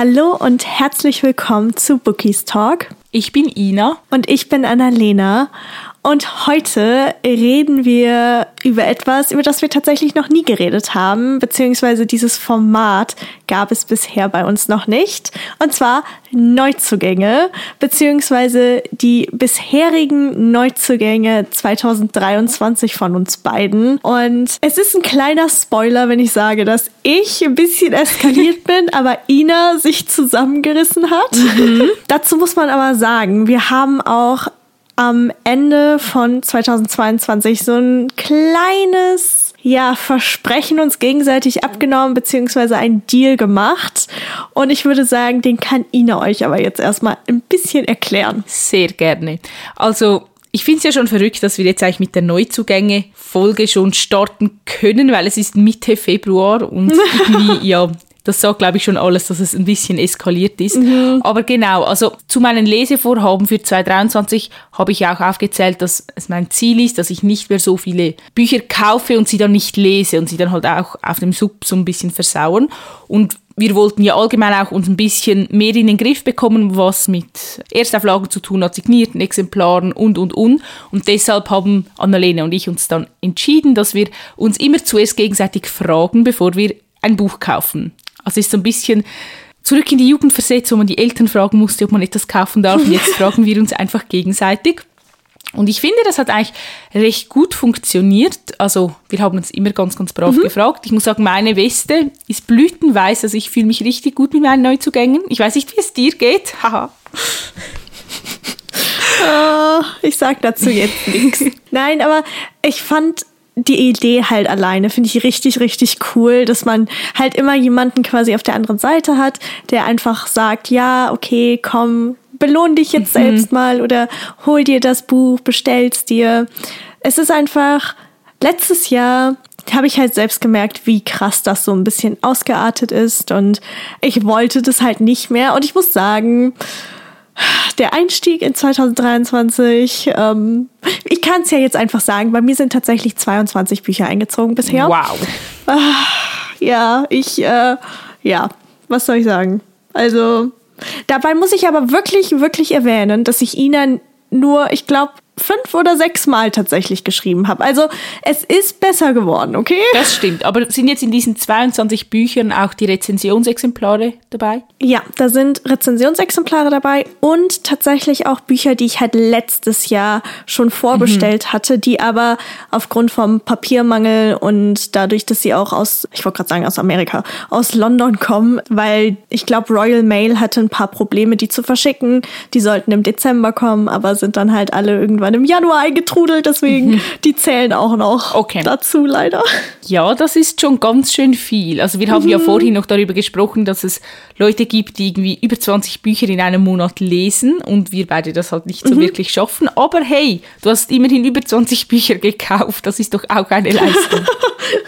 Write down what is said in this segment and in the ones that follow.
Hallo und herzlich willkommen zu Bookies Talk. Ich bin Ina. Und ich bin Annalena. Und heute reden wir über etwas, über das wir tatsächlich noch nie geredet haben, beziehungsweise dieses Format gab es bisher bei uns noch nicht. Und zwar Neuzugänge, beziehungsweise die bisherigen Neuzugänge 2023 von uns beiden. Und es ist ein kleiner Spoiler, wenn ich sage, dass ich ein bisschen eskaliert bin, aber Ina sich zusammengerissen hat. Mhm. Dazu muss man aber sagen, wir haben auch am Ende von 2022 so ein kleines ja, Versprechen uns gegenseitig abgenommen, beziehungsweise ein Deal gemacht. Und ich würde sagen, den kann Ina euch aber jetzt erstmal ein bisschen erklären. Sehr gerne. Also, ich finde es ja schon verrückt, dass wir jetzt eigentlich mit der Neuzugänge-Folge schon starten können, weil es ist Mitte Februar und irgendwie, ja, das sagt, glaube ich, schon alles, dass es ein bisschen eskaliert ist. Mhm. Aber genau, also zu meinen Lesevorhaben für 2023 habe ich auch aufgezählt, dass es mein Ziel ist, dass ich nicht mehr so viele Bücher kaufe und sie dann nicht lese und sie dann halt auch auf dem Sub so ein bisschen versauern. Und wir wollten ja allgemein auch uns ein bisschen mehr in den Griff bekommen, was mit Erstauflagen zu tun hat, signierten Exemplaren und, und, und. Und deshalb haben Annalena und ich uns dann entschieden, dass wir uns immer zuerst gegenseitig fragen, bevor wir ein Buch kaufen. Also ist so ein bisschen zurück in die Jugend versetzt, wo man die Eltern fragen musste, ob man etwas kaufen darf. Und jetzt fragen wir uns einfach gegenseitig. Und ich finde, das hat eigentlich recht gut funktioniert. Also wir haben uns immer ganz, ganz brav mhm. gefragt. Ich muss sagen, meine Weste ist blütenweiß. Also ich fühle mich richtig gut mit meinen Neuzugängen. Ich weiß nicht, wie es dir geht. Haha. oh, ich sag dazu jetzt nichts. Nein, aber ich fand die Idee halt alleine finde ich richtig, richtig cool, dass man halt immer jemanden quasi auf der anderen Seite hat, der einfach sagt, ja, okay, komm, belohn dich jetzt mhm. selbst mal oder hol dir das Buch, bestell's dir. Es ist einfach, letztes Jahr habe ich halt selbst gemerkt, wie krass das so ein bisschen ausgeartet ist und ich wollte das halt nicht mehr und ich muss sagen, der Einstieg in 2023, ähm, ich kann es ja jetzt einfach sagen, bei mir sind tatsächlich 22 Bücher eingezogen bisher. Wow. Ah, ja, ich, äh, ja, was soll ich sagen? Also, dabei muss ich aber wirklich, wirklich erwähnen, dass ich Ihnen nur, ich glaube, fünf oder sechs Mal tatsächlich geschrieben habe. Also es ist besser geworden, okay? Das stimmt. Aber sind jetzt in diesen 22 Büchern auch die Rezensionsexemplare dabei? Ja, da sind Rezensionsexemplare dabei und tatsächlich auch Bücher, die ich halt letztes Jahr schon vorbestellt mhm. hatte, die aber aufgrund vom Papiermangel und dadurch, dass sie auch aus, ich wollte gerade sagen aus Amerika, aus London kommen, weil ich glaube Royal Mail hatte ein paar Probleme, die zu verschicken. Die sollten im Dezember kommen, aber sind dann halt alle irgendwann irgendwann im Januar eingetrudelt, deswegen mhm. die zählen auch noch okay. dazu leider. Ja, das ist schon ganz schön viel. Also wir haben mhm. ja vorhin noch darüber gesprochen, dass es Leute gibt, die irgendwie über 20 Bücher in einem Monat lesen und wir beide das halt nicht so mhm. wirklich schaffen. Aber hey, du hast immerhin über 20 Bücher gekauft. Das ist doch auch eine Leistung.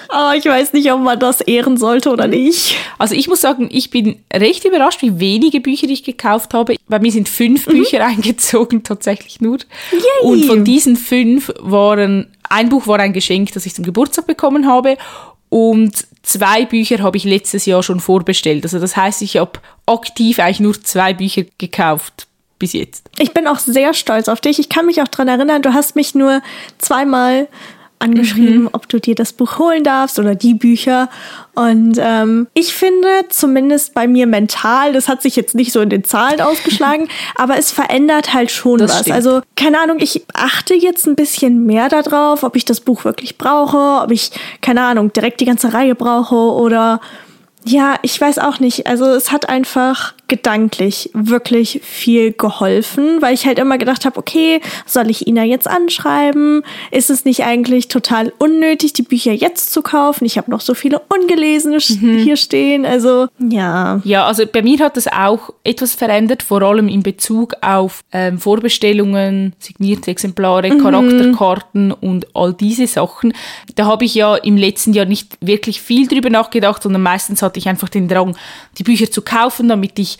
Aber ich weiß nicht, ob man das ehren sollte oder nicht. Also ich muss sagen, ich bin recht überrascht, wie wenige Bücher ich gekauft habe. Bei mir sind fünf mhm. Bücher eingezogen, tatsächlich nur. Yay. Und von diesen fünf waren, ein Buch war ein Geschenk, das ich zum Geburtstag bekommen habe. Und zwei Bücher habe ich letztes Jahr schon vorbestellt. Also das heißt, ich habe aktiv eigentlich nur zwei Bücher gekauft bis jetzt. Ich bin auch sehr stolz auf dich. Ich kann mich auch daran erinnern, du hast mich nur zweimal angeschrieben, mhm. ob du dir das Buch holen darfst oder die Bücher. Und ähm, ich finde, zumindest bei mir mental, das hat sich jetzt nicht so in den Zahlen ausgeschlagen, aber es verändert halt schon das was. Stimmt. Also, keine Ahnung, ich achte jetzt ein bisschen mehr darauf, ob ich das Buch wirklich brauche, ob ich, keine Ahnung, direkt die ganze Reihe brauche oder ja, ich weiß auch nicht. Also es hat einfach gedanklich wirklich viel geholfen, weil ich halt immer gedacht habe, okay, soll ich Ina jetzt anschreiben? Ist es nicht eigentlich total unnötig, die Bücher jetzt zu kaufen? Ich habe noch so viele ungelesene mhm. hier stehen. Also ja. Ja, also bei mir hat das auch etwas verändert, vor allem in Bezug auf ähm, Vorbestellungen, signierte Exemplare, mhm. Charakterkarten und all diese Sachen. Da habe ich ja im letzten Jahr nicht wirklich viel drüber nachgedacht, sondern meistens hatte ich einfach den Drang, die Bücher zu kaufen, damit ich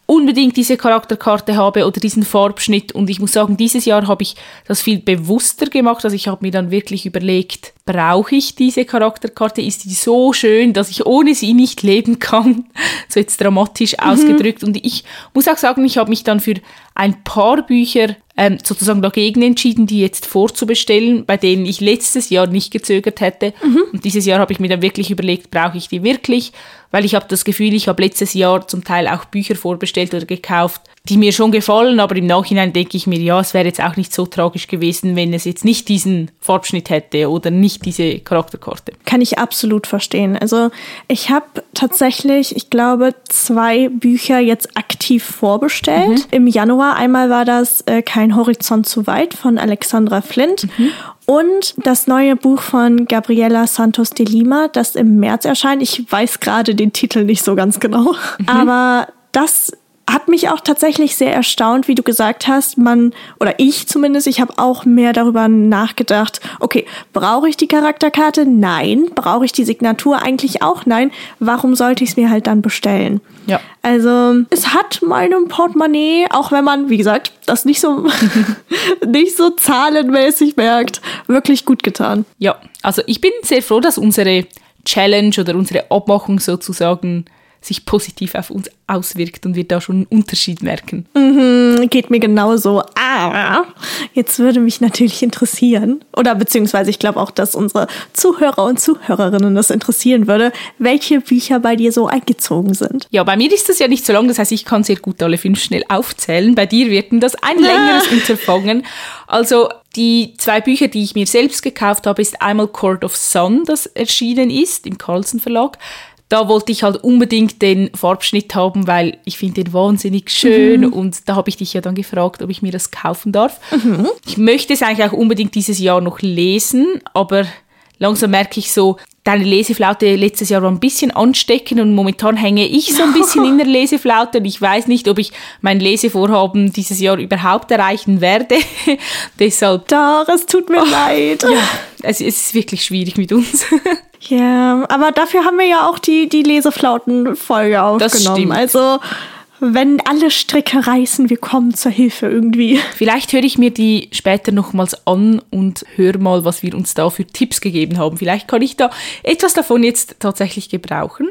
unbedingt diese Charakterkarte habe oder diesen Farbschnitt. Und ich muss sagen, dieses Jahr habe ich das viel bewusster gemacht. Also ich habe mir dann wirklich überlegt, brauche ich diese Charakterkarte? Ist die so schön, dass ich ohne sie nicht leben kann? So jetzt dramatisch mhm. ausgedrückt. Und ich muss auch sagen, ich habe mich dann für ein paar Bücher ähm, sozusagen dagegen entschieden, die jetzt vorzubestellen, bei denen ich letztes Jahr nicht gezögert hätte. Mhm. Und dieses Jahr habe ich mir dann wirklich überlegt, brauche ich die wirklich? Weil ich habe das Gefühl, ich habe letztes Jahr zum Teil auch Bücher vorbestellt oder gekauft, die mir schon gefallen, aber im Nachhinein denke ich mir, ja, es wäre jetzt auch nicht so tragisch gewesen, wenn es jetzt nicht diesen Farbschnitt hätte oder nicht diese Charakterkarte. Kann ich absolut verstehen. Also ich habe tatsächlich, ich glaube, zwei Bücher jetzt aktiv vorbestellt. Mhm. Im Januar einmal war das äh, Kein Horizont zu weit von Alexandra Flint. Mhm. Und das neue Buch von Gabriela Santos de Lima, das im März erscheint. Ich weiß gerade den Titel nicht so ganz genau. Mhm. Aber das hat mich auch tatsächlich sehr erstaunt, wie du gesagt hast, man, oder ich zumindest, ich habe auch mehr darüber nachgedacht, okay, brauche ich die Charakterkarte? Nein. Brauche ich die Signatur? Eigentlich auch nein. Warum sollte ich es mir halt dann bestellen? Ja. Also, es hat meinem Portemonnaie, auch wenn man, wie gesagt, das nicht so, nicht so zahlenmäßig merkt, wirklich gut getan. Ja, also ich bin sehr froh, dass unsere Challenge oder unsere Abmachung sozusagen sich positiv auf uns auswirkt und wir da schon einen Unterschied merken. Mhm, geht mir genauso. Ah, jetzt würde mich natürlich interessieren, oder beziehungsweise ich glaube auch, dass unsere Zuhörer und Zuhörerinnen das interessieren würde, welche Bücher bei dir so eingezogen sind. Ja, bei mir ist das ja nicht so lang, das heißt, ich kann sehr gut alle fünf schnell aufzählen. Bei dir wird das ein längeres ah. Unterfangen. Also die zwei Bücher, die ich mir selbst gekauft habe, ist einmal Court of Sun, das erschienen ist im Carlsen Verlag da wollte ich halt unbedingt den Farbschnitt haben, weil ich finde den wahnsinnig schön mhm. und da habe ich dich ja dann gefragt, ob ich mir das kaufen darf. Mhm. Ich möchte es eigentlich auch unbedingt dieses Jahr noch lesen, aber langsam merke ich so, deine Leseflaute letztes Jahr war ein bisschen ansteckend und momentan hänge ich so ein bisschen in der Leseflaute und ich weiß nicht, ob ich mein Lesevorhaben dieses Jahr überhaupt erreichen werde. Deshalb. Doch, es tut mir leid. Ja, es ist wirklich schwierig mit uns. Ja, aber dafür haben wir ja auch die, die Leseflauten-Folge aufgenommen. Also, wenn alle Stricke reißen, wir kommen zur Hilfe irgendwie. Vielleicht höre ich mir die später nochmals an und höre mal, was wir uns da für Tipps gegeben haben. Vielleicht kann ich da etwas davon jetzt tatsächlich gebrauchen.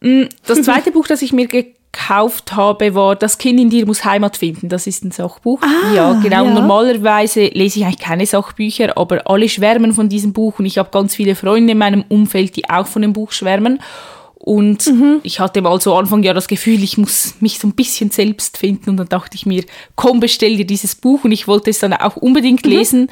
Mm, das zweite Buch, das ich mir gekauft gekauft habe, war Das Kind in dir muss Heimat finden. Das ist ein Sachbuch. Ah, ja, genau. Ja. Normalerweise lese ich eigentlich keine Sachbücher, aber alle schwärmen von diesem Buch und ich habe ganz viele Freunde in meinem Umfeld, die auch von dem Buch schwärmen. Und mhm. ich hatte mal so Anfang ja das Gefühl, ich muss mich so ein bisschen selbst finden. Und dann dachte ich mir, komm, bestell dir dieses Buch. Und ich wollte es dann auch unbedingt mhm. lesen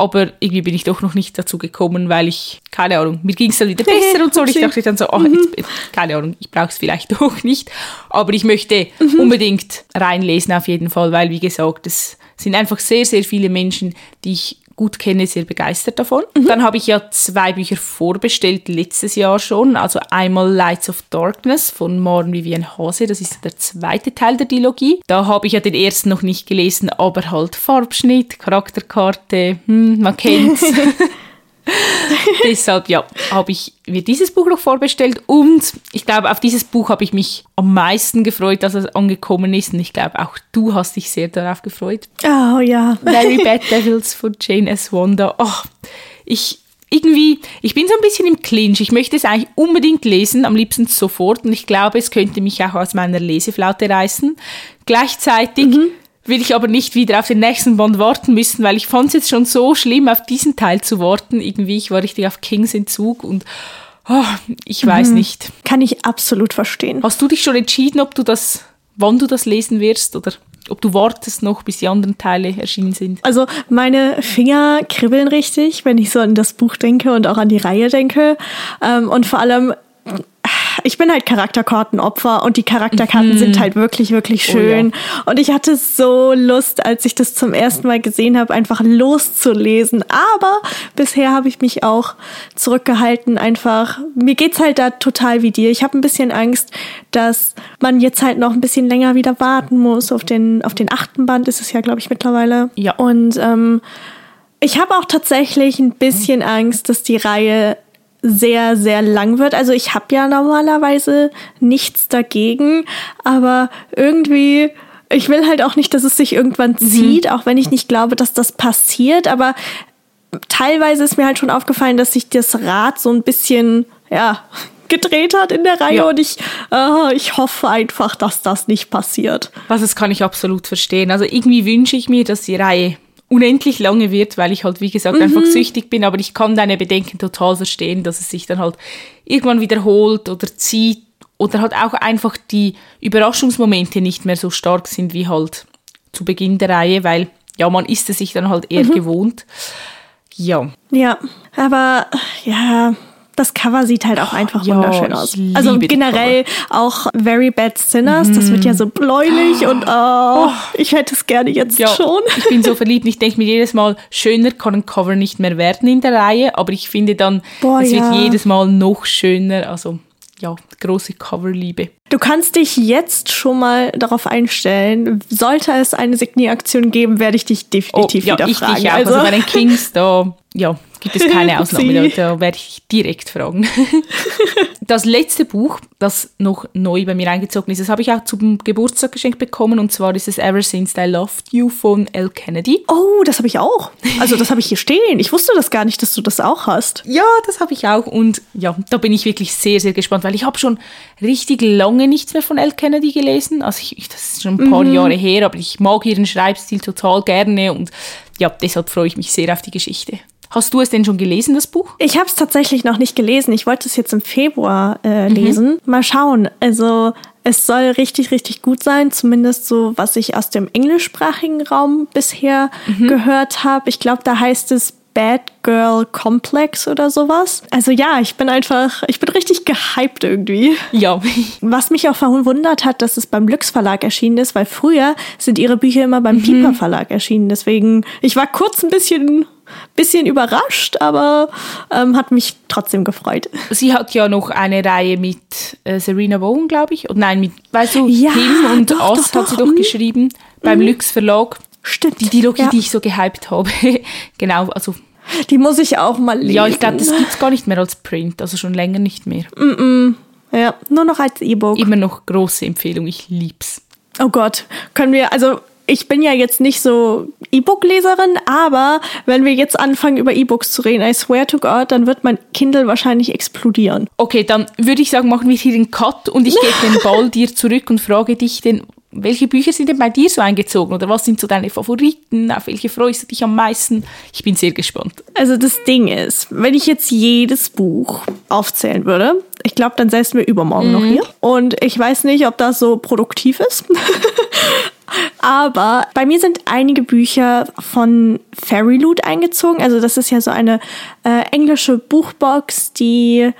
aber irgendwie bin ich doch noch nicht dazu gekommen, weil ich, keine Ahnung, mir ging es dann wieder besser und so. Und ich dachte dann so, ach, mhm. jetzt, keine Ahnung, ich brauche es vielleicht doch nicht. Aber ich möchte mhm. unbedingt reinlesen auf jeden Fall, weil, wie gesagt, es sind einfach sehr, sehr viele Menschen, die ich gut kenne, sehr begeistert davon. Mhm. Dann habe ich ja zwei Bücher vorbestellt, letztes Jahr schon. Also einmal Lights of Darkness von Maren Vivian Hase, das ist der zweite Teil der Dilogie. Da habe ich ja den ersten noch nicht gelesen, aber halt Farbschnitt, Charakterkarte, hm, man kennt's. Deshalb, ja, habe ich mir dieses Buch noch vorbestellt und ich glaube, auf dieses Buch habe ich mich am meisten gefreut, dass es angekommen ist und ich glaube, auch du hast dich sehr darauf gefreut. Oh ja. Very Bad Devils von Jane S. Wonder. Oh, ich irgendwie, ich bin so ein bisschen im Clinch. Ich möchte es eigentlich unbedingt lesen, am liebsten sofort. Und ich glaube, es könnte mich auch aus meiner Leseflaute reißen. Gleichzeitig mhm will ich aber nicht wieder auf den nächsten Band warten müssen, weil ich fand es jetzt schon so schlimm, auf diesen Teil zu warten. Irgendwie, ich war richtig auf Kings Entzug und oh, ich weiß mhm. nicht. Kann ich absolut verstehen. Hast du dich schon entschieden, ob du das, wann du das lesen wirst oder ob du wartest noch, bis die anderen Teile erschienen sind? Also meine Finger kribbeln richtig, wenn ich so an das Buch denke und auch an die Reihe denke. Ähm, und vor allem ich bin halt Charakterkartenopfer und die Charakterkarten mhm. sind halt wirklich, wirklich schön. Oh, ja. Und ich hatte so Lust, als ich das zum ersten Mal gesehen habe, einfach loszulesen. Aber bisher habe ich mich auch zurückgehalten, einfach. Mir geht's halt da total wie dir. Ich habe ein bisschen Angst, dass man jetzt halt noch ein bisschen länger wieder warten muss. Auf den, auf den achten Band ist es ja, glaube ich, mittlerweile. Ja. Und ähm, ich habe auch tatsächlich ein bisschen Angst, dass die Reihe sehr, sehr lang wird. Also ich habe ja normalerweise nichts dagegen, aber irgendwie, ich will halt auch nicht, dass es sich irgendwann mhm. zieht, auch wenn ich nicht glaube, dass das passiert, aber teilweise ist mir halt schon aufgefallen, dass sich das Rad so ein bisschen, ja, gedreht hat in der Reihe Ja. und ich, äh, ich hoffe einfach, dass das nicht passiert. Was das kann ich absolut verstehen. Also irgendwie wünsche ich mir, dass die Reihe unendlich lange wird, weil ich halt, wie gesagt, einfach süchtig bin, aber ich kann deine Bedenken total verstehen, dass es sich dann halt irgendwann wiederholt oder zieht oder halt auch einfach die Überraschungsmomente nicht mehr so stark sind wie halt zu Beginn der Reihe, weil ja, man ist es sich dann halt eher gewohnt. Ja, Ja, aber ja, das Cover sieht halt auch einfach Ja, wunderschön ich aus. Also generell auch Very Bad Sinners, das wird ja so bläulich und oh, ich hätte es gerne jetzt ja schon. ich bin so verliebt. Ich denke mir jedes Mal, schöner kann ein Cover nicht mehr werden in der Reihe, aber ich finde dann, Boah, es ja. wird jedes Mal noch schöner. Also ja, große Coverliebe. Du kannst dich jetzt schon mal darauf einstellen. Sollte es eine Signieraktion geben, werde ich dich definitiv Oh, ja, wieder ich fragen. dich auch. Also, bei den Kings, da ja, gibt es keine Ausnahme. Da werde ich direkt fragen. das letzte Buch, das noch neu bei mir eingezogen ist, das habe ich auch zum Geburtstag geschenkt bekommen. Und zwar ist es Ever Since I Loved You von L. Kennedy. Oh, das habe ich auch. Also das habe ich hier stehen. Ich wusste das gar nicht, dass du das auch hast. Ja, das habe ich auch. Und ja, da bin ich wirklich sehr, sehr gespannt, weil ich habe schon richtig lange nichts mehr von L. Kennedy gelesen. Also ich, das ist schon ein paar Jahre her, aber ich mag ihren Schreibstil total gerne und ja, deshalb freue ich mich sehr auf die Geschichte. Hast du es denn schon gelesen, das Buch? Ich habe es tatsächlich noch nicht gelesen. Ich wollte es jetzt im Februar äh, lesen. Mal schauen. Also es soll richtig, richtig gut sein. Zumindest so, was ich aus dem englischsprachigen Raum bisher gehört habe. Ich glaube, da heißt es Bad Girl Complex oder sowas. Also ja, ich bin einfach, ich bin richtig gehypt irgendwie. Ja. Was mich auch verwundert hat, dass es beim Lux Verlag erschienen ist, weil früher sind ihre Bücher immer beim Piper Verlag erschienen. Deswegen, ich war kurz ein bisschen, bisschen überrascht, aber ähm, hat mich trotzdem gefreut. Sie hat ja noch eine Reihe mit äh, Serena Bowen, glaube ich. Und nein, mit, weißt du, Ja, Him und doch, Us doch, hat sie doch, doch mhm. geschrieben beim Lux Verlag. Stimmt. Die Dilogie, ja. die ich so gehypt habe. genau, also Die muss ich auch mal lesen. ja, ich glaube, das gibt's gar nicht mehr als Print, also schon länger nicht mehr. Ja, nur noch als E-Book. Immer noch große Empfehlung, ich lieb's. Oh Gott, können wir, also ich bin ja jetzt nicht so E-Book-Leserin, aber wenn wir jetzt anfangen, über E-Books zu reden, I swear to God, dann wird mein Kindle wahrscheinlich explodieren. Okay, dann würde ich sagen, machen wir hier den Cut und ich gebe den Ball dir zurück und frage dich denn, welche Bücher sind denn bei dir so eingezogen oder was sind so deine Favoriten? Auf welche freust du dich am meisten? Ich bin sehr gespannt. Also das Ding ist, wenn ich jetzt jedes Buch aufzählen würde, ich glaube, dann säßen wir übermorgen noch hier. Und ich weiß nicht, ob das so produktiv ist. Aber bei mir sind einige Bücher von Fairy Loot eingezogen. Also das ist ja so eine äh, englische Buchbox, die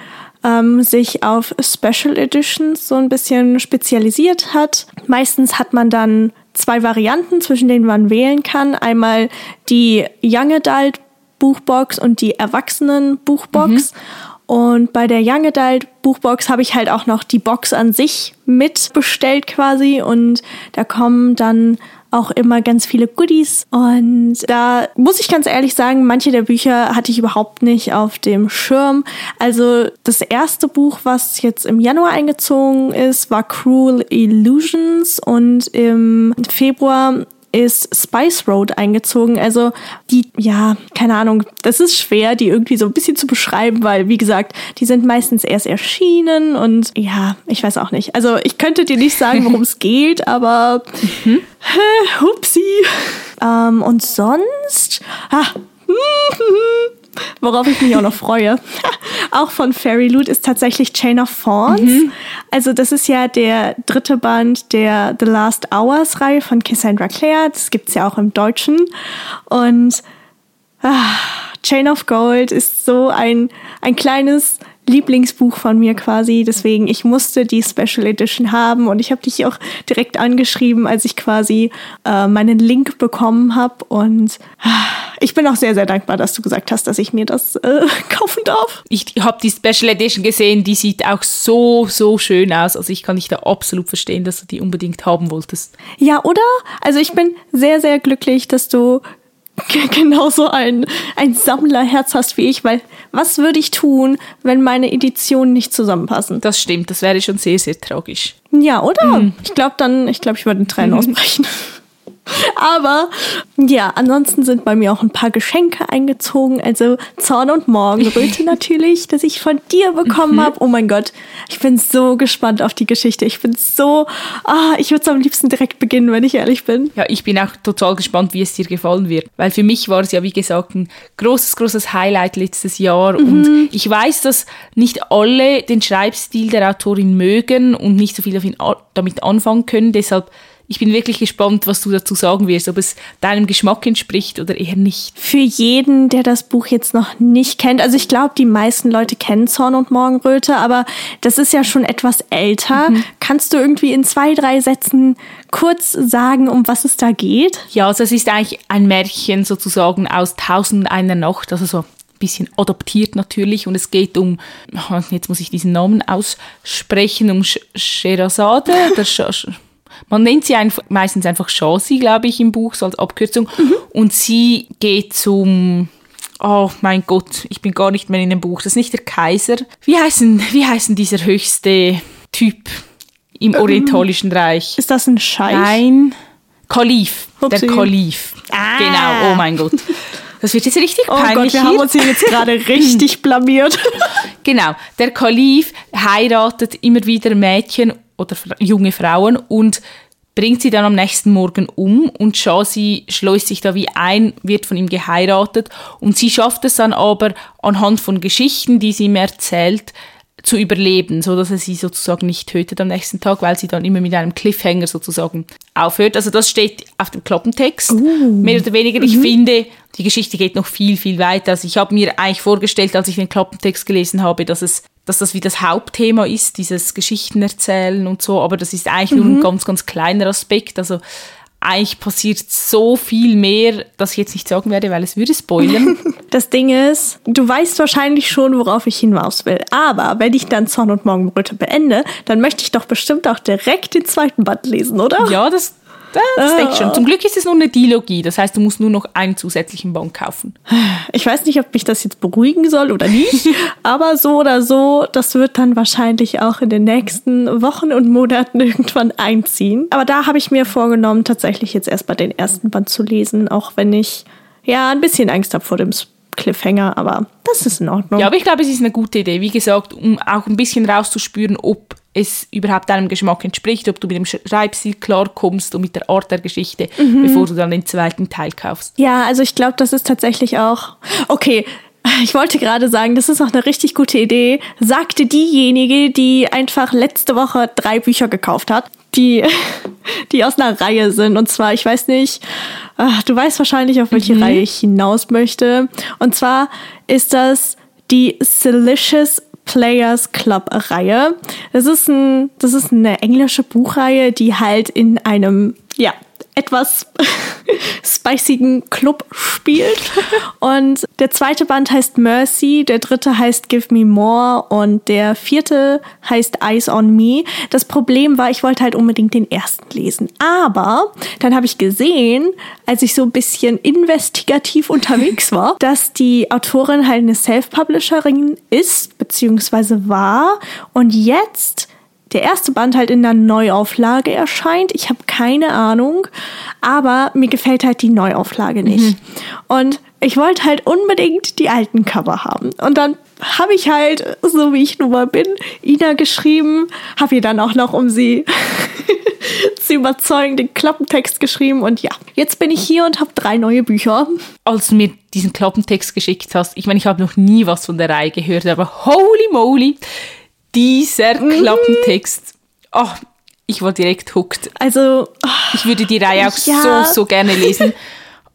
ähm, sich auf Special Editions so ein bisschen spezialisiert hat. Meistens hat man dann zwei Varianten, zwischen denen man wählen kann. Einmal die Young Adult Buchbox und die Erwachsenen Buchbox. Und bei der Young Adult Buchbox habe ich halt auch noch die Box an sich mitbestellt quasi und da kommen dann auch immer ganz viele Goodies und da muss ich ganz ehrlich sagen, manche der Bücher hatte ich überhaupt nicht auf dem Schirm. Also das erste Buch, was jetzt im Januar eingezogen ist, war Cruel Illusions und im Februar ist Spice Road eingezogen. Also die, ja, keine Ahnung, das ist schwer, die irgendwie so ein bisschen zu beschreiben, weil, wie gesagt, die sind meistens erst erschienen und ja, ich weiß auch nicht. Also ich könnte dir nicht sagen, worum es geht, aber hä, hupsi. Ähm, und sonst, ah, worauf ich mich auch noch freue, auch von Fairy Loot ist tatsächlich Chain of Thorns. Also das ist ja der dritte Band der The Last Hours Reihe von Cassandra Clare. Das gibt's ja auch im Deutschen. Und ah, Chain of Gold ist so ein, ein kleines Lieblingsbuch von mir quasi. Deswegen, ich musste die Special Edition haben und ich habe dich auch direkt angeschrieben, als ich quasi äh, meinen Link bekommen habe. Und ah, ich bin auch sehr, sehr dankbar, dass du gesagt hast, dass ich mir das äh, kaufen darf. Ich habe die Special Edition gesehen, die sieht auch so, so schön aus. Also ich kann dich da absolut verstehen, dass du die unbedingt haben wolltest. Ja, oder? Also ich bin sehr, sehr glücklich, dass du genauso ein, ein Sammlerherz hast wie ich, weil was würde ich tun, wenn meine Editionen nicht zusammenpassen? Das stimmt, das wäre schon sehr, sehr tragisch. Ja, oder? Ich glaube dann, ich glaube, ich würde in Tränen ausbrechen. Aber ja, ansonsten sind bei mir auch ein paar Geschenke eingezogen. Also Zorn und Morgenröte natürlich, das ich von dir bekommen Mhm. habe. Oh mein Gott, ich bin so gespannt auf die Geschichte. Ich bin so, ah, ich würde es am liebsten direkt beginnen, wenn ich ehrlich bin. Ja, ich bin auch total gespannt, wie es dir gefallen wird. Weil für mich war es ja, wie gesagt, ein großes, großes Highlight letztes Jahr. Und ich weiß, dass nicht alle den Schreibstil der Autorin mögen und nicht so viel ihn damit anfangen können. Deshalb, ich bin wirklich gespannt, was du dazu sagen wirst, ob es deinem Geschmack entspricht oder eher nicht. Für jeden, der das Buch jetzt noch nicht kennt, also ich glaube, die meisten Leute kennen Zorn und Morgenröte, aber das ist ja schon etwas älter. Kannst du irgendwie in zwei, drei Sätzen kurz sagen, um was es da geht? Ja, also es ist eigentlich ein Märchen sozusagen aus Tausend einer Nacht, also so ein bisschen adoptiert natürlich und es geht um, jetzt muss ich diesen Namen aussprechen, um Sherazade, oder Sch Sch- man nennt sie einfach, meistens einfach Shazi, glaube ich, im Buch, so als Abkürzung. Und sie geht zum, oh mein Gott, ich bin gar nicht mehr in dem Buch, das ist nicht der Kaiser. Wie heißen, wie heißen dieser höchste Typ im Orientalischen Reich? Ist das ein Scheich? Nein, Kalif. Upsi. Der Kalif. Ah. Genau, oh mein Gott. Das wird jetzt richtig Oh peinlich Gott, wir hier. haben uns hier jetzt gerade richtig blamiert. Genau, der Kalif heiratet immer wieder Mädchen oder junge Frauen und bringt sie dann am nächsten Morgen um und Shazi schleust sich da wie ein, wird von ihm geheiratet und sie schafft es dann aber anhand von Geschichten, die sie ihm erzählt, zu überleben, so dass er sie sozusagen nicht tötet am nächsten Tag, weil sie dann immer mit einem Cliffhanger sozusagen aufhört. Also das steht auf dem Klappentext, mehr oder weniger. Ich finde, die Geschichte geht noch viel, viel weiter. Also ich habe mir eigentlich vorgestellt, als ich den Klappentext gelesen habe, dass es dass das wie das Hauptthema ist, dieses Geschichten erzählen und so, aber das ist eigentlich nur ein ganz, ganz kleiner Aspekt. Also eigentlich passiert so viel mehr, dass ich jetzt nicht sagen werde, weil es würde spoilern. Das Ding ist, du weißt wahrscheinlich schon, worauf ich hinaus will. Aber wenn ich dann Zorn und Morgenröte beende, dann möchte ich doch bestimmt auch direkt den zweiten Band lesen, oder? ja, das, das deckt schon. Zum Glück ist es nur eine Dilogie, das heißt, du musst nur noch einen zusätzlichen Band kaufen. Ich weiß nicht, ob mich das jetzt beruhigen soll oder nicht, aber so oder so, das wird dann wahrscheinlich auch in den nächsten Wochen und Monaten irgendwann einziehen. Aber da habe ich mir vorgenommen, tatsächlich jetzt erstmal den ersten Band zu lesen, auch wenn ich ja ein bisschen Angst habe vor dem Cliffhanger, aber das ist in Ordnung. Ja, aber ich glaube, es ist eine gute Idee. Wie gesagt, um auch ein bisschen rauszuspüren, ob es überhaupt deinem Geschmack entspricht, ob du mit dem Schreibstil klarkommst und mit der Art der Geschichte, bevor du dann den zweiten Teil kaufst. Ja, also ich glaube, das ist tatsächlich auch. Okay, ich wollte gerade sagen, das ist auch eine richtig gute Idee, sagte diejenige, die einfach letzte Woche drei Bücher gekauft hat, die, die aus einer Reihe sind. Und zwar, ich weiß nicht, ach, du weißt wahrscheinlich, auf welche Reihe ich hinaus möchte. Und zwar ist das die Silicious Players Club Reihe. Das ist ein, das ist eine englische Buchreihe, die halt in einem, ja, etwas spicigen Club spielt. Und der zweite Band heißt Mercy, der dritte heißt Give Me More und der vierte heißt Eyes on Me. Das Problem war, ich wollte halt unbedingt den ersten lesen. Aber dann habe ich gesehen, als ich so ein bisschen investigativ unterwegs war, dass die Autorin halt eine Self-Publisherin ist, beziehungsweise war. Und jetzt der erste Band halt in der Neuauflage erscheint. Ich habe keine Ahnung, aber mir gefällt halt die Neuauflage nicht. Und ich wollte halt unbedingt die alten Cover haben. Und dann habe ich halt, so wie ich nun mal bin, Ina geschrieben, habe ihr dann auch noch, um sie zu überzeugen, den Klappentext geschrieben. Und ja, jetzt bin ich hier und habe drei neue Bücher. Als du mir diesen Klappentext geschickt hast, ich meine, ich habe noch nie was von der Reihe gehört, aber holy moly, dieser Klappentext. Oh, ich war direkt hooked. Also, Ich würde die Reihe auch Ja. so, so gerne lesen.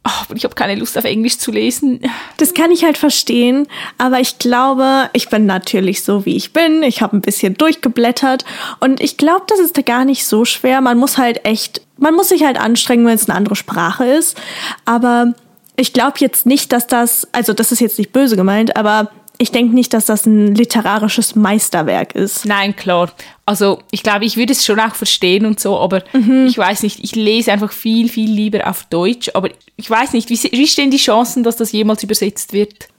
Oh, aber ich habe keine Lust auf Englisch zu lesen. Das kann ich halt verstehen, aber ich glaube, ich bin natürlich so, wie ich bin. Ich habe ein bisschen durchgeblättert und ich glaube, das ist da gar nicht so schwer. Man muss halt echt, man muss sich halt anstrengen, wenn es eine andere Sprache ist. Aber ich glaube jetzt nicht, dass das, also das ist jetzt nicht böse gemeint, aber ich denke nicht, dass das ein literarisches Meisterwerk ist. Nein, klar. Also ich glaube, ich würde es schon auch verstehen und so, aber ich weiß nicht, ich lese einfach viel, viel lieber auf Deutsch. Aber ich weiß nicht, wie, wie stehen die Chancen, dass das jemals übersetzt wird?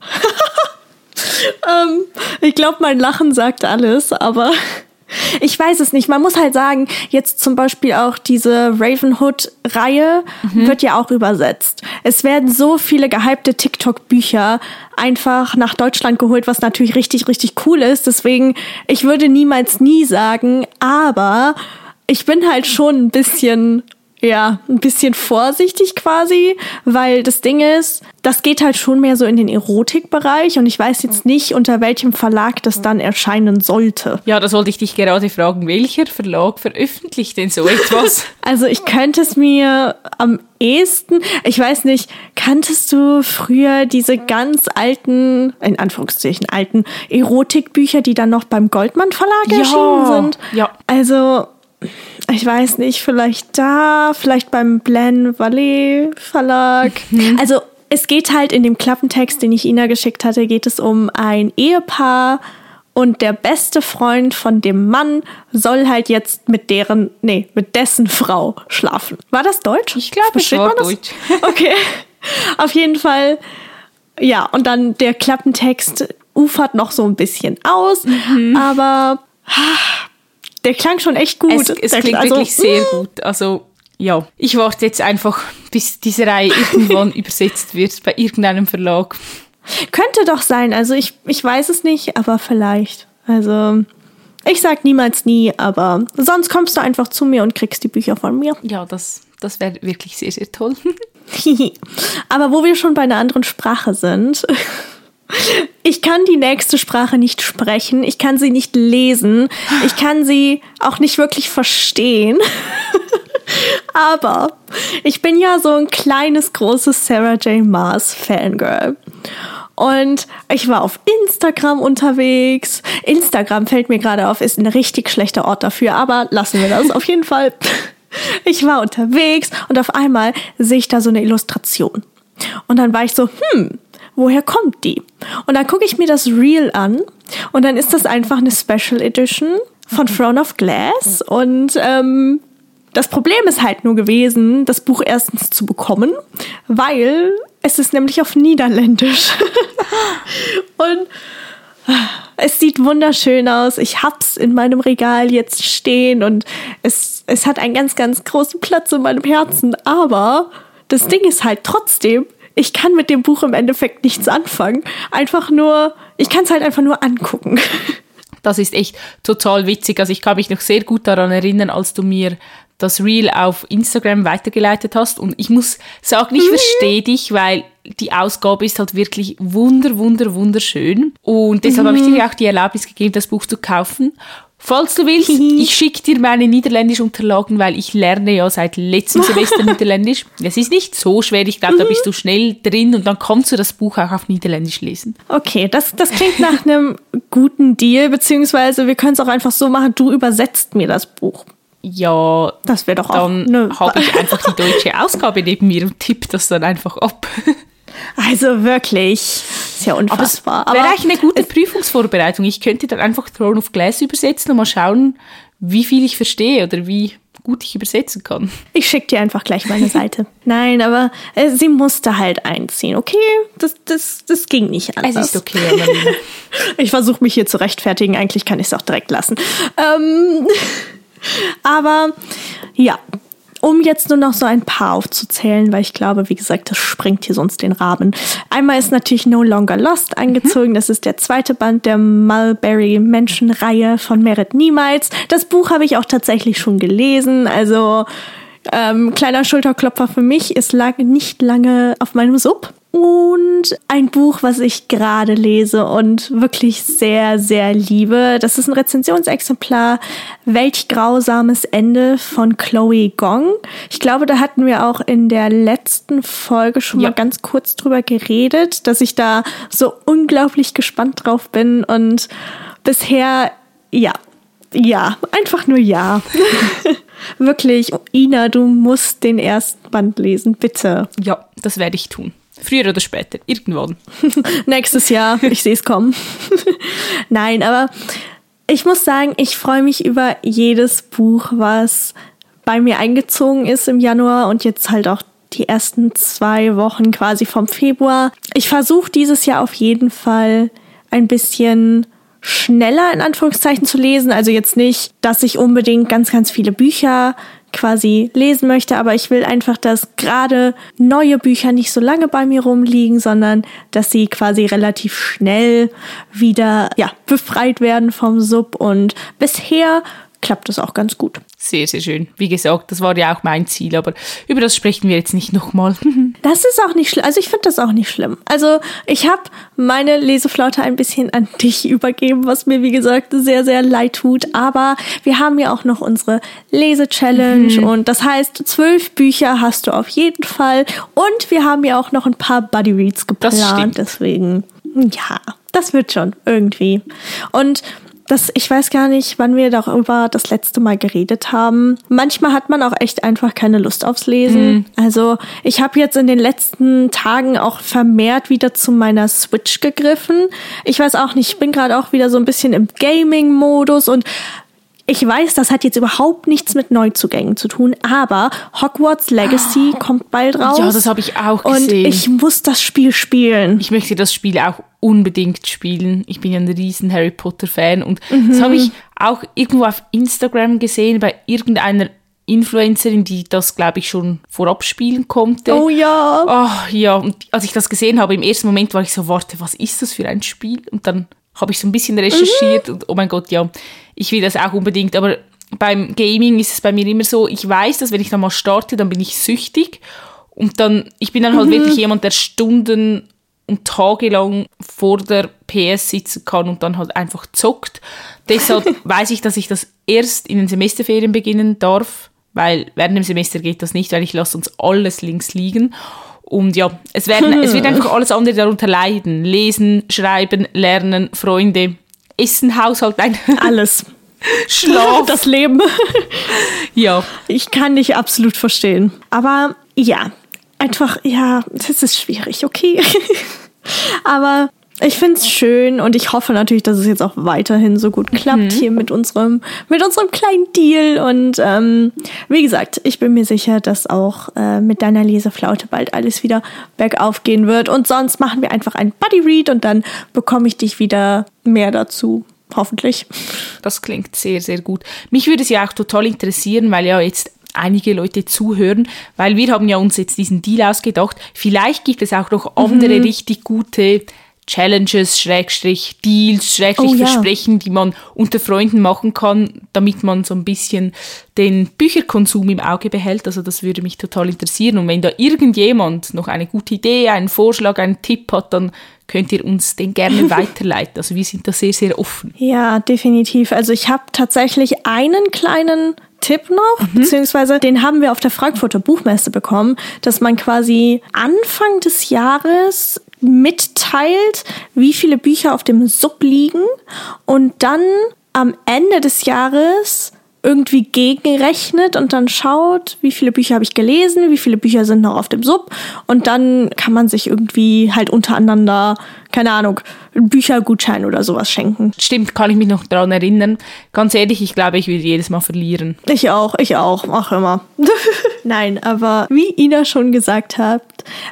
Ähm, ich glaube, mein Lachen sagt alles, aber Ich weiß es nicht. Man muss halt sagen, jetzt zum Beispiel auch diese Ravenhood-Reihe mhm. wird ja auch übersetzt. Es werden so viele gehypte TikTok-Bücher einfach nach Deutschland geholt, was natürlich richtig, richtig cool ist. Deswegen, ich würde niemals nie sagen, aber ich bin halt schon ein bisschen ja, ein bisschen vorsichtig quasi, weil das Ding ist, das geht halt schon mehr so in den Erotikbereich und ich weiß jetzt nicht, unter welchem Verlag das dann erscheinen sollte. Ja, das wollte ich dich gerade fragen. Welcher Verlag veröffentlicht denn so etwas? also ich könnte es mir am ehesten, ich weiß nicht, kanntest du früher diese ganz alten, in Anführungszeichen alten Erotikbücher, die dann noch beim Goldmann Verlag ja, erschienen sind? Ja. Also ich weiß nicht, vielleicht da, vielleicht beim Blen Valley Verlag. Mhm. Also es geht halt in dem Klappentext, den ich Ina geschickt hatte, geht es um ein Ehepaar und der beste Freund von dem Mann soll halt jetzt mit deren, nee, mit dessen Frau schlafen. War das Deutsch? Ich glaube, es war Deutsch. Okay. Auf jeden Fall, ja, und dann der Klappentext ufert noch so ein bisschen aus, mhm. aber der klang schon echt gut. Es, es klingt also, wirklich sehr mm. gut. Also ja, ich warte jetzt einfach, bis diese Reihe irgendwann übersetzt wird bei irgendeinem Verlag. Könnte doch sein. Also ich, ich weiß es nicht, aber vielleicht. Also ich sag niemals nie, aber sonst kommst du einfach zu mir und kriegst die Bücher von mir. Ja, das, das wäre wirklich sehr, sehr toll. aber wo wir schon bei einer anderen Sprache sind, ich kann die nächste Sprache nicht sprechen, ich kann sie nicht lesen, ich kann sie auch nicht wirklich verstehen. Aber ich bin ja so ein kleines, großes Sarah J. Maas Fangirl. Und ich war auf Instagram unterwegs. Instagram fällt mir gerade auf, ist ein richtig schlechter Ort dafür, aber lassen wir das auf jeden Fall. Ich war unterwegs und auf einmal sehe ich da so eine Illustration. Und dann war ich so, hm, woher kommt die? Und dann gucke ich mir das Reel an und dann ist das einfach eine Special Edition von Throne of Glass und ähm, das Problem ist halt nur gewesen, das Buch erstens zu bekommen, weil es ist nämlich auf Niederländisch. und es sieht wunderschön aus. Ich hab's in meinem Regal jetzt stehen und es, es hat einen ganz, ganz großen Platz in meinem Herzen. Aber das Ding ist halt trotzdem, ich kann mit dem Buch im Endeffekt nichts anfangen. Einfach nur, ich kann es halt einfach nur angucken. Das ist echt total witzig. Also ich kann mich noch sehr gut daran erinnern, als du mir das Reel auf Instagram weitergeleitet hast. Und ich muss sagen, ich mhm. verstehe dich, weil die Ausgabe ist halt wirklich wunder, wunder, wunderschön. Und deshalb mhm. habe ich dir auch die Erlaubnis gegeben, das Buch zu kaufen. Falls du willst, ich schicke dir meine niederländischen Unterlagen, weil ich lerne ja seit letztem Semester Niederländisch. Es ist nicht so schwer, ich glaube, da bist du schnell drin und dann kannst du das Buch auch auf Niederländisch lesen. Okay, das, das klingt nach einem guten Deal, beziehungsweise wir können es auch einfach so machen, du übersetzt mir das Buch. Ja, das wäre doch auch. Dann habe ich einfach die deutsche Ausgabe neben mir und tippe das dann einfach ab. Also wirklich, ist ja unfassbar. Aber es wäre eigentlich eine gute Prüfungsvorbereitung. Ich könnte dann einfach Throne of Glass übersetzen und mal schauen, wie viel ich verstehe oder wie gut ich übersetzen kann. Ich schicke dir einfach gleich meine Seite. Nein, aber äh, sie musste halt einziehen. Okay, das, das, das ging nicht anders. Es ist okay, ich versuche mich hier zu rechtfertigen. Eigentlich kann ich es auch direkt lassen. Ähm, aber ja, um jetzt nur noch so ein paar aufzuzählen, weil ich glaube, wie gesagt, das sprengt hier sonst den Rahmen. Einmal ist natürlich No Longer Lost eingezogen. Mhm. Das ist der zweite Band der Mulberry Menschenreihe von Merit Niemals. Das Buch habe ich auch tatsächlich schon gelesen. Also ähm, kleiner Schulterklopfer für mich. Es lag nicht lange auf meinem Sub. Und ein Buch, was ich gerade lese und wirklich sehr, sehr liebe. Das ist ein Rezensionsexemplar. Welch grausames Ende von Chloe Gong. Ich glaube, da hatten wir auch in der letzten Folge schon ja. mal ganz kurz drüber geredet, dass ich da so unglaublich gespannt drauf bin und bisher, ja, ja, einfach nur ja. Wirklich, Ina, du musst den ersten Band lesen, bitte. Ja, das werde ich tun. Früher oder später, irgendwann. Nächstes Jahr, ich sehe es kommen. Nein, aber ich muss sagen, ich freue mich über jedes Buch, was bei mir eingezogen ist im Januar und jetzt halt auch die ersten zwei Wochen quasi vom Februar. Ich versuche dieses Jahr auf jeden Fall ein bisschen schneller in Anführungszeichen zu lesen. Also jetzt nicht, dass ich unbedingt ganz, ganz viele Bücher quasi lesen möchte, aber ich will einfach, dass gerade neue Bücher nicht so lange bei mir rumliegen, sondern dass sie quasi relativ schnell wieder ja, befreit werden vom Sub und bisher klappt das auch ganz gut. Sehr, sehr schön. Wie gesagt, das war ja auch mein Ziel, aber über das sprechen wir jetzt nicht nochmal. das ist auch nicht schlimm. Also ich finde das auch nicht schlimm. Also ich habe meine Leseflaute ein bisschen an dich übergeben, was mir wie gesagt sehr, sehr leid tut. Aber wir haben ja auch noch unsere Lese-Challenge mhm. und das heißt, zwölf Bücher hast du auf jeden Fall. Und wir haben ja auch noch ein paar Buddy Reads geplant. Deswegen, ja, das wird schon irgendwie. Und das, ich weiß gar nicht, wann wir darüber das letzte Mal geredet haben. Manchmal hat man auch echt einfach keine Lust aufs Lesen. Mhm. Also ich habe jetzt in den letzten Tagen auch vermehrt wieder zu meiner Switch gegriffen. Ich weiß auch nicht, ich bin gerade auch wieder so ein bisschen im Gaming-Modus und ich weiß, das hat jetzt überhaupt nichts mit Neuzugängen zu tun, aber Hogwarts Legacy oh. kommt bald raus. Ja, das habe ich auch gesehen. Und ich muss das Spiel spielen. Ich möchte das Spiel auch unbedingt spielen. Ich bin ja ein riesen Harry Potter Fan und mhm. das habe ich auch irgendwo auf Instagram gesehen bei irgendeiner Influencerin, die das, glaube ich, schon vorab spielen konnte. Oh ja. Oh, ja, und als ich das gesehen habe, im ersten Moment war ich so, warte, was ist das für ein Spiel? Und dann habe ich so ein bisschen recherchiert mhm. und oh mein Gott, ja, ich will das auch unbedingt. Aber beim Gaming ist es bei mir immer so, ich weiß, dass wenn ich dann mal starte, dann bin ich süchtig und dann, ich bin dann halt mhm. wirklich jemand, der Stunden und tagelang vor der PS sitzen kann und dann halt einfach zockt. Deshalb weiß ich, dass ich das erst in den Semesterferien beginnen darf, weil während dem Semester geht das nicht, weil ich lasse uns alles links liegen. Und ja, es, werden, es wird einfach alles andere darunter leiden. Lesen, schreiben, lernen, Freunde, Essen, Haushalt, nein. Alles. Schlaf. Das Leben. ja. Ich kann dich absolut verstehen. Aber ja, einfach, ja, das ist schwierig, okay. Aber ich finde es schön und ich hoffe natürlich, dass es jetzt auch weiterhin so gut klappt mhm. hier mit unserem, mit unserem kleinen Deal. Und ähm, wie gesagt, ich bin mir sicher, dass auch äh, mit deiner Leseflaute bald alles wieder bergauf gehen wird. Und sonst machen wir einfach ein Buddy Read und dann bekomme ich dich wieder mehr dazu. Hoffentlich. Das klingt sehr, sehr gut. Mich würde es ja auch total interessieren, weil ja jetzt einige Leute zuhören, weil wir haben ja uns jetzt diesen Deal ausgedacht. Vielleicht gibt es auch noch andere mhm. richtig gute Challenges, Schrägstrich, Deals, Schrägstrich, oh, Versprechen, ja. die man unter Freunden machen kann, damit man so ein bisschen den Bücherkonsum im Auge behält. Also das würde mich total interessieren. Und wenn da irgendjemand noch eine gute Idee, einen Vorschlag, einen Tipp hat, dann könnt ihr uns den gerne weiterleiten. Also wir sind da sehr, sehr offen. Ja, definitiv. Also ich habe tatsächlich einen kleinen Tipp noch, mhm. beziehungsweise den haben wir auf der Frankfurter Buchmesse bekommen, dass man quasi Anfang des Jahres mitteilt, wie viele Bücher auf dem Sub liegen. Und dann am Ende des Jahres irgendwie gegenrechnet und dann schaut, wie viele Bücher habe ich gelesen, wie viele Bücher sind noch auf dem Sub und dann kann man sich irgendwie halt untereinander, keine Ahnung, Büchergutschein oder sowas schenken. Stimmt, kann ich mich noch daran erinnern. Ganz ehrlich, ich glaube, ich würde jedes Mal verlieren. Ich auch, ich auch, ach immer. Nein, aber wie Ina schon gesagt hat,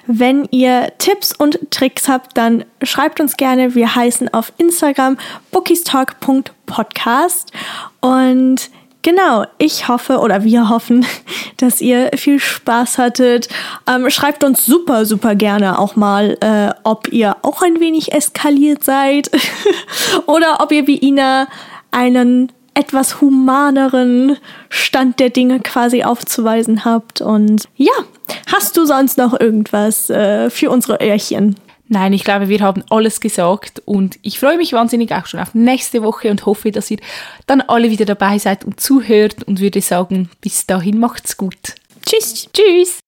wenn ihr Tipps und Tricks habt, dann schreibt uns gerne. Wir heißen auf Instagram bookiestalk.podcast und Genau, ich hoffe oder wir hoffen, dass ihr viel Spaß hattet. Ähm, schreibt uns super, super gerne auch mal, äh, ob ihr auch ein wenig eskaliert seid oder ob ihr wie Ina einen etwas humaneren Stand der Dinge quasi aufzuweisen habt. Und ja, hast du sonst noch irgendwas äh, für unsere Öhrchen? Nein, ich glaube, wir haben alles gesagt und ich freue mich wahnsinnig auch schon auf nächste Woche und hoffe, dass ihr dann alle wieder dabei seid und zuhört und würde sagen, bis dahin macht's gut. Tschüss. Tschüss.